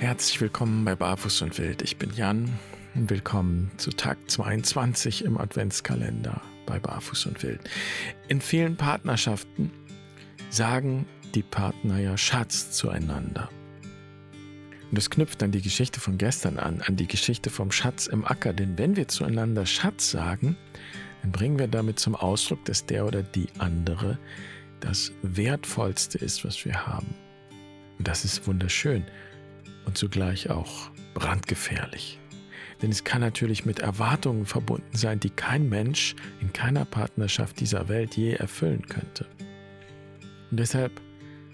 Herzlich willkommen bei Barfuß und Wild. Ich bin Jan und willkommen zu Tag 22 im Adventskalender bei Barfuß und Wild. In vielen Partnerschaften sagen die Partner ja Schatz zueinander. Und das knüpft an die Geschichte von gestern an, an die Geschichte vom Schatz im Acker. Denn wenn wir zueinander Schatz sagen, dann bringen wir damit zum Ausdruck, dass der oder die andere das Wertvollste ist, was wir haben. Und das ist wunderschön und zugleich auch brandgefährlich. Denn es kann natürlich mit Erwartungen verbunden sein, die kein Mensch in keiner Partnerschaft dieser Welt je erfüllen könnte. Und deshalb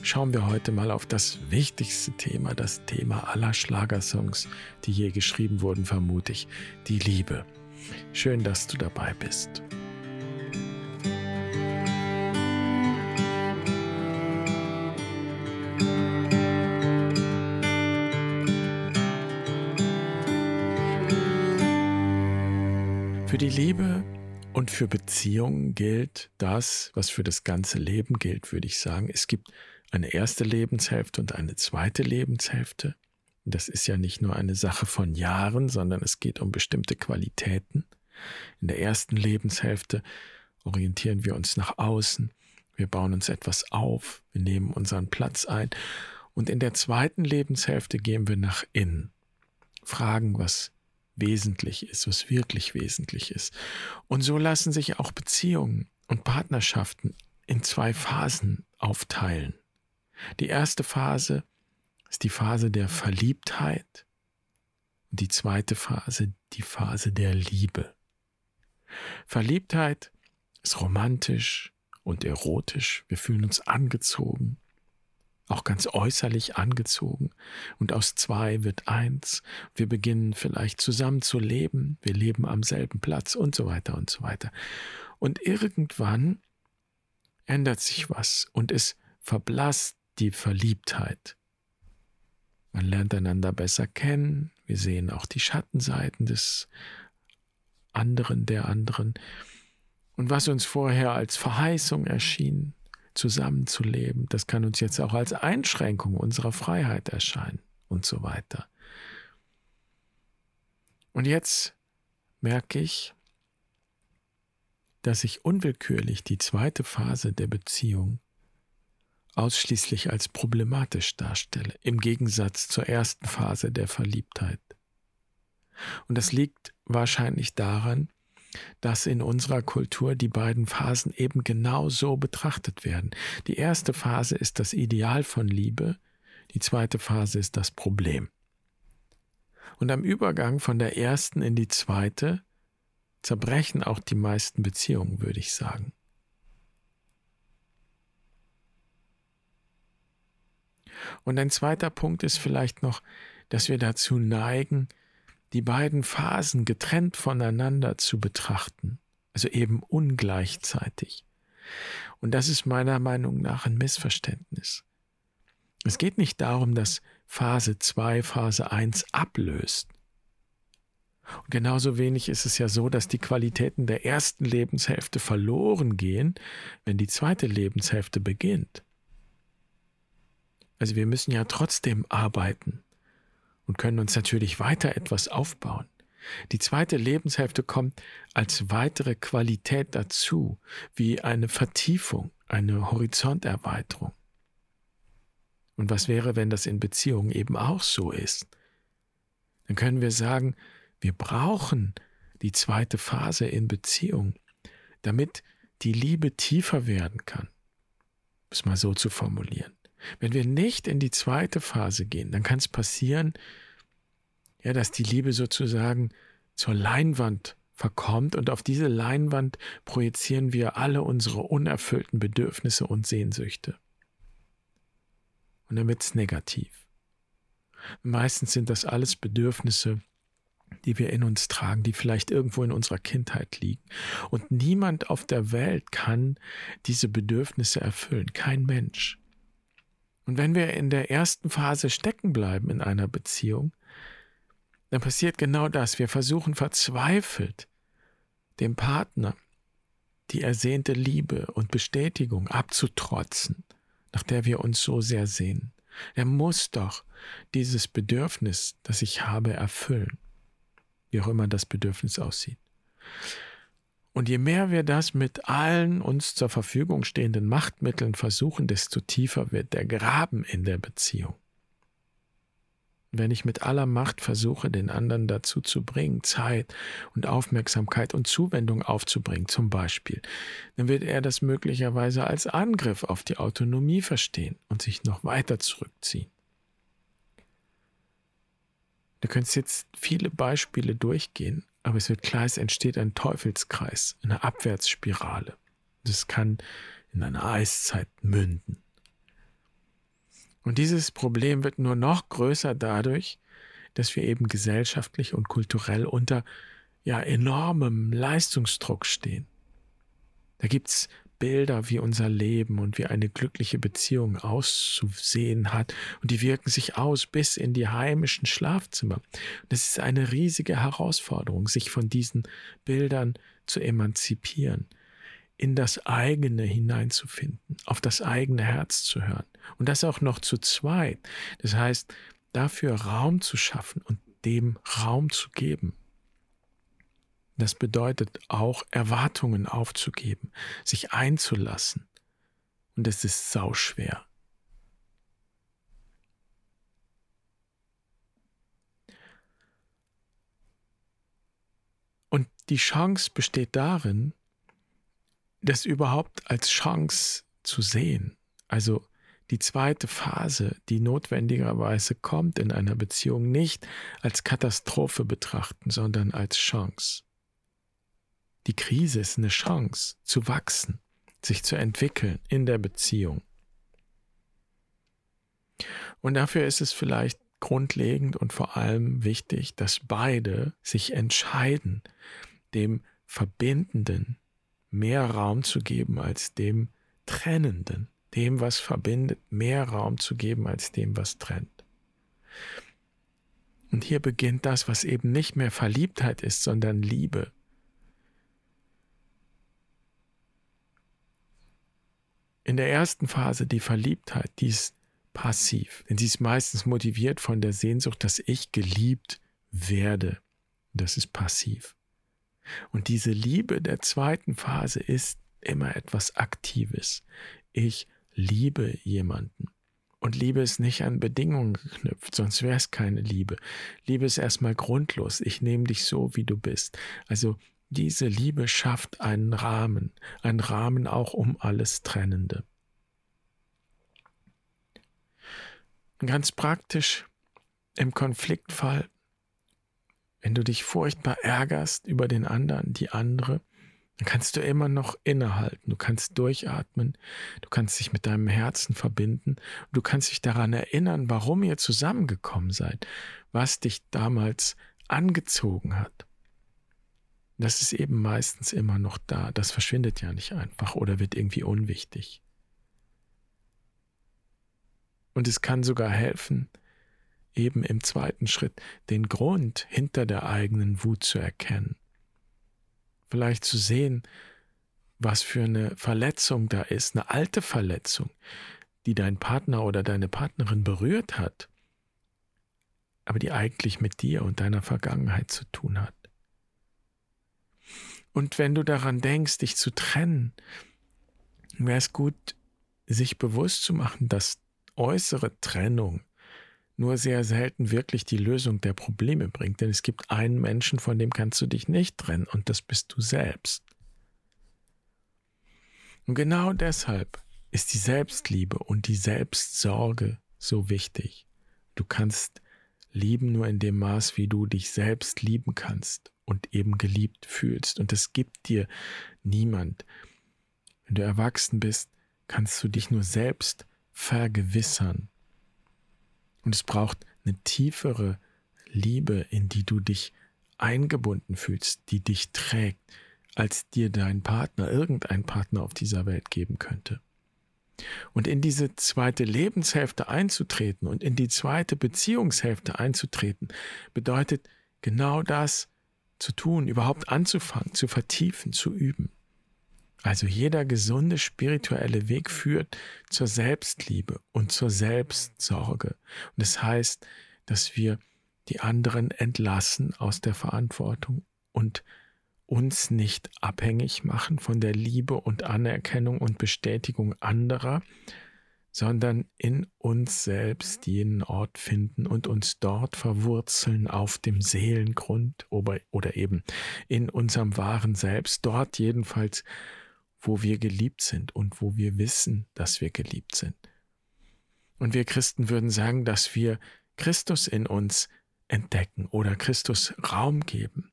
schauen wir heute mal auf das wichtigste Thema, das Thema aller Schlagersongs, die je geschrieben wurden, vermute ich, die Liebe. Schön, dass du dabei bist. Für die Liebe und für Beziehungen gilt das, was für das ganze Leben gilt, würde ich sagen. Es gibt eine erste Lebenshälfte und eine zweite Lebenshälfte. Das ist ja nicht nur eine Sache von Jahren, sondern es geht um bestimmte Qualitäten. In der ersten Lebenshälfte orientieren wir uns nach außen, wir bauen uns etwas auf, wir nehmen unseren Platz ein. Und in der zweiten Lebenshälfte gehen wir nach innen, fragen, was wesentlich ist, was wirklich wesentlich ist. Und so lassen sich auch Beziehungen und Partnerschaften in zwei Phasen aufteilen. Die erste Phase ist die Phase der Verliebtheit und die zweite Phase die Phase der Liebe. Verliebtheit ist romantisch und erotisch. Wir fühlen uns angezogen, auch ganz äußerlich angezogen. Und aus zwei wird eins. Wir beginnen vielleicht zusammen zu leben. Wir leben am selben Platz und so weiter und so weiter. Und irgendwann ändert sich was und es verblasst die Verliebtheit. Man lernt einander besser kennen. Wir sehen auch die Schattenseiten des anderen, der anderen. Und was uns vorher als Verheißung erschien, zusammenzuleben. Das kann uns jetzt auch als Einschränkung unserer Freiheit erscheinen und so weiter. Und jetzt merke ich, dass ich unwillkürlich die zweite Phase der Beziehung ausschließlich als problematisch darstelle, im Gegensatz zur ersten Phase der Verliebtheit. Und das liegt wahrscheinlich daran, dass in unserer Kultur die beiden Phasen eben genau so betrachtet werden. Die erste Phase ist das Ideal von Liebe, die zweite Phase ist das Problem. Und am Übergang von der ersten in die zweite zerbrechen auch die meisten Beziehungen, würde ich sagen. Und ein zweiter Punkt ist vielleicht noch, dass wir dazu neigen, die beiden Phasen getrennt voneinander zu betrachten, also eben ungleichzeitig. Und das ist meiner Meinung nach ein Missverständnis. Es geht nicht darum, dass Phase 2 Phase 1 ablöst. Und genauso wenig ist es ja so, dass die Qualitäten der ersten Lebenshälfte verloren gehen, wenn die zweite Lebenshälfte beginnt. Also wir müssen ja trotzdem arbeiten und können uns natürlich weiter etwas aufbauen. Die zweite Lebenshälfte kommt als weitere Qualität dazu, wie eine Vertiefung, eine Horizonterweiterung. Und was wäre, wenn das in Beziehungen eben auch so ist? Dann können wir sagen, wir brauchen die zweite Phase in Beziehung, damit die Liebe tiefer werden kann. Um es mal so zu formulieren. Wenn wir nicht in die zweite Phase gehen, dann kann es passieren, ja, dass die Liebe sozusagen zur Leinwand verkommt und auf diese Leinwand projizieren wir alle unsere unerfüllten Bedürfnisse und Sehnsüchte. Und dann wird es negativ. Meistens sind das alles Bedürfnisse, die wir in uns tragen, die vielleicht irgendwo in unserer Kindheit liegen. Und niemand auf der Welt kann diese Bedürfnisse erfüllen, kein Mensch. Und wenn wir in der ersten Phase stecken bleiben in einer Beziehung, dann passiert genau das. Wir versuchen verzweifelt, dem Partner die ersehnte Liebe und Bestätigung abzutrotzen, nach der wir uns so sehr sehnen. Er muss doch dieses Bedürfnis, das ich habe, erfüllen, wie auch immer das Bedürfnis aussieht. Und je mehr wir das mit allen uns zur Verfügung stehenden Machtmitteln versuchen, desto tiefer wird der Graben in der Beziehung. Wenn ich mit aller Macht versuche, den anderen dazu zu bringen, Zeit und Aufmerksamkeit und Zuwendung aufzubringen, zum Beispiel, dann wird er das möglicherweise als Angriff auf die Autonomie verstehen und sich noch weiter zurückziehen. Du könntest jetzt viele Beispiele durchgehen, aber es wird klar, es entsteht ein Teufelskreis, eine Abwärtsspirale. Das kann in einer Eiszeit münden. Und dieses Problem wird nur noch größer dadurch, dass wir eben gesellschaftlich und kulturell unter ja enormem Leistungsdruck stehen. Da gibt's Bilder, wie unser Leben und wie eine glückliche Beziehung auszusehen hat. Und die wirken sich aus bis in die heimischen Schlafzimmer. Das ist eine riesige Herausforderung, sich von diesen Bildern zu emanzipieren, in das eigene hineinzufinden, auf das eigene Herz zu hören. Und das auch noch zu zweit. Das heißt, dafür Raum zu schaffen und dem Raum zu geben. Das bedeutet auch Erwartungen aufzugeben, sich einzulassen. Und es ist sauschwer. Und die Chance besteht darin, das überhaupt als Chance zu sehen. Also die zweite Phase, die notwendigerweise kommt in einer Beziehung, nicht als Katastrophe betrachten, sondern als Chance. Die Krise ist eine Chance zu wachsen, sich zu entwickeln in der Beziehung. Und dafür ist es vielleicht grundlegend und vor allem wichtig, dass beide sich entscheiden, dem Verbindenden mehr Raum zu geben als dem Trennenden, dem, was verbindet, mehr Raum zu geben als dem, was trennt. Und hier beginnt das, was eben nicht mehr Verliebtheit ist, sondern Liebe. In der ersten Phase die Verliebtheit, die ist passiv, denn sie ist meistens motiviert von der Sehnsucht, dass ich geliebt werde. Das ist passiv. Und diese Liebe der zweiten Phase ist immer etwas Aktives. Ich liebe jemanden. Und Liebe ist nicht an Bedingungen geknüpft, sonst wäre es keine Liebe. Liebe ist erstmal grundlos. Ich nehme dich so, wie du bist. Also diese Liebe schafft einen Rahmen, einen Rahmen auch um alles Trennende. Ganz praktisch im Konfliktfall, wenn du dich furchtbar ärgerst über den anderen, die andere, dann kannst du immer noch innehalten, du kannst durchatmen, du kannst dich mit deinem Herzen verbinden, du kannst dich daran erinnern, warum ihr zusammengekommen seid, was dich damals angezogen hat das ist eben meistens immer noch da. Das verschwindet ja nicht einfach oder wird irgendwie unwichtig. Und es kann sogar helfen, eben im zweiten Schritt den Grund hinter der eigenen Wut zu erkennen. Vielleicht zu sehen, was für eine Verletzung da ist, eine alte Verletzung, die dein Partner oder deine Partnerin berührt hat, aber die eigentlich mit dir und deiner Vergangenheit zu tun hat. Und wenn du daran denkst, dich zu trennen, wäre es gut, sich bewusst zu machen, dass äußere Trennung nur sehr selten wirklich die Lösung der Probleme bringt. Denn es gibt einen Menschen, von dem kannst du dich nicht trennen, und das bist du selbst. Und genau deshalb ist die Selbstliebe und die Selbstsorge so wichtig. Du kannst lieben nur in dem Maß, wie du dich selbst lieben kannst und eben geliebt fühlst. Und das gibt dir niemand. Wenn du erwachsen bist, kannst du dich nur selbst vergewissern. Und es braucht eine tiefere Liebe, in die du dich eingebunden fühlst, die dich trägt, als dir dein Partner, irgendein Partner auf dieser Welt geben könnte. Und in diese zweite Lebenshälfte einzutreten und in die zweite Beziehungshälfte einzutreten, bedeutet genau das, zu tun, überhaupt anzufangen, zu vertiefen, zu üben. Also jeder gesunde spirituelle Weg führt zur Selbstliebe und zur Selbstsorge. Und das heißt, dass wir die anderen entlassen aus der Verantwortung und uns nicht abhängig machen von der Liebe und Anerkennung und Bestätigung anderer, sondern in uns selbst jenen Ort finden und uns dort verwurzeln auf dem Seelengrund oder eben in unserem wahren Selbst, dort jedenfalls, wo wir geliebt sind und wo wir wissen, dass wir geliebt sind. Und wir Christen würden sagen, dass wir Christus in uns entdecken oder Christus Raum geben.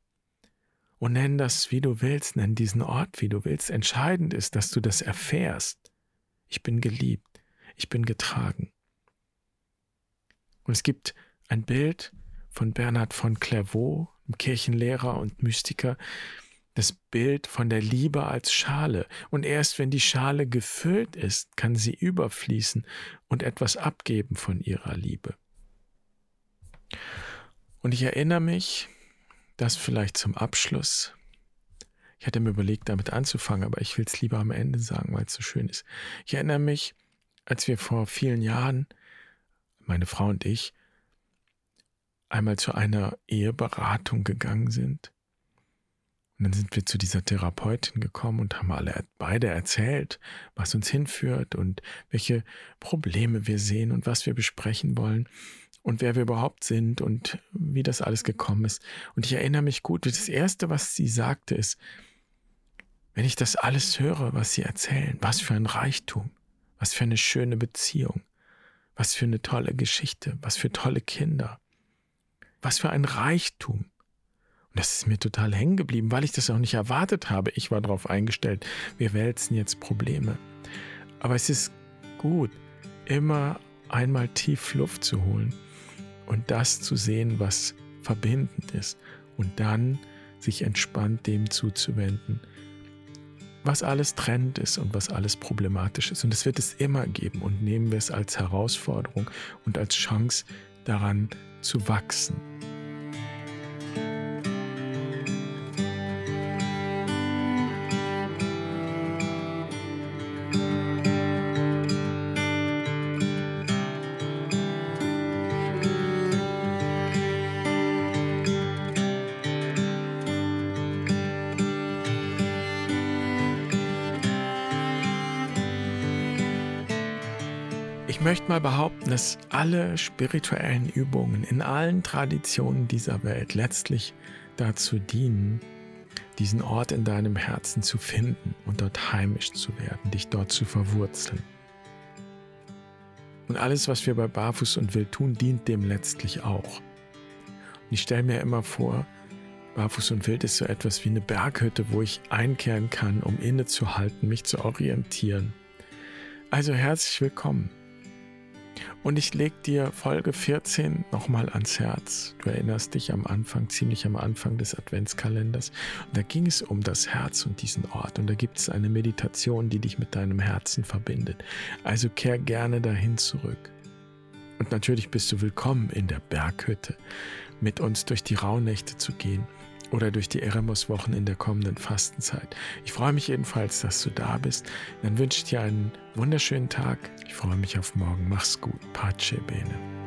Und nenn das, wie du willst, nenn diesen Ort, wie du willst. Entscheidend ist, dass du das erfährst. Ich bin geliebt ich bin getragen. Und es gibt ein Bild von Bernhard von Clairvaux, einem Kirchenlehrer und Mystiker, das Bild von der Liebe als Schale. Und erst wenn die Schale gefüllt ist, kann sie überfließen und etwas abgeben von ihrer Liebe. Und ich erinnere mich, das vielleicht zum Abschluss. Ich hatte mir überlegt, damit anzufangen, aber ich will es lieber am Ende sagen, weil es so schön ist. Ich erinnere mich, als wir vor vielen Jahren, meine Frau und ich, einmal zu einer Eheberatung gegangen sind. Und dann sind wir zu dieser Therapeutin gekommen und haben alle beide erzählt, was uns hinführt und welche Probleme wir sehen und was wir besprechen wollen und wer wir überhaupt sind und wie das alles gekommen ist. Und ich erinnere mich gut, das Erste, was sie sagte, ist, wenn ich das alles höre, was sie erzählen, was für ein Reichtum. Was für eine schöne Beziehung. Was für eine tolle Geschichte. Was für tolle Kinder. Was für ein Reichtum. Und das ist mir total hängen geblieben, weil ich das auch nicht erwartet habe. Ich war darauf eingestellt, wir wälzen jetzt Probleme. Aber es ist gut, immer einmal tief Luft zu holen und das zu sehen, was verbindend ist. Und dann sich entspannt dem zuzuwenden, was alles trennend ist und was alles problematisch ist. Und es wird es immer geben und nehmen wir es als Herausforderung und als Chance daran zu wachsen. Ich möchte mal behaupten, dass alle spirituellen Übungen in allen Traditionen dieser Welt letztlich dazu dienen, diesen Ort in deinem Herzen zu finden und dort heimisch zu werden, dich dort zu verwurzeln. Und alles, was wir bei Barfuß und Wild tun, dient dem letztlich auch. Und ich stelle mir immer vor, Barfuß und Wild ist so etwas wie eine Berghütte, wo ich einkehren kann, um innezuhalten, mich zu orientieren. Also herzlich willkommen. Und ich lege dir Folge 14 nochmal ans Herz. Du erinnerst dich am Anfang, ziemlich am Anfang des Adventskalenders. Und da ging es um das Herz und diesen Ort. Und da gibt es eine Meditation, die dich mit deinem Herzen verbindet. Also kehr gerne dahin zurück. Und natürlich bist du willkommen in der Berghütte, mit uns durch die Rauhnächte zu gehen oder durch die Eremos-Wochen in der kommenden Fastenzeit. Ich freue mich jedenfalls, dass du da bist. Dann wünsche ich dir einen wunderschönen Tag. Ich freue mich auf morgen. Mach's gut. Pace bene.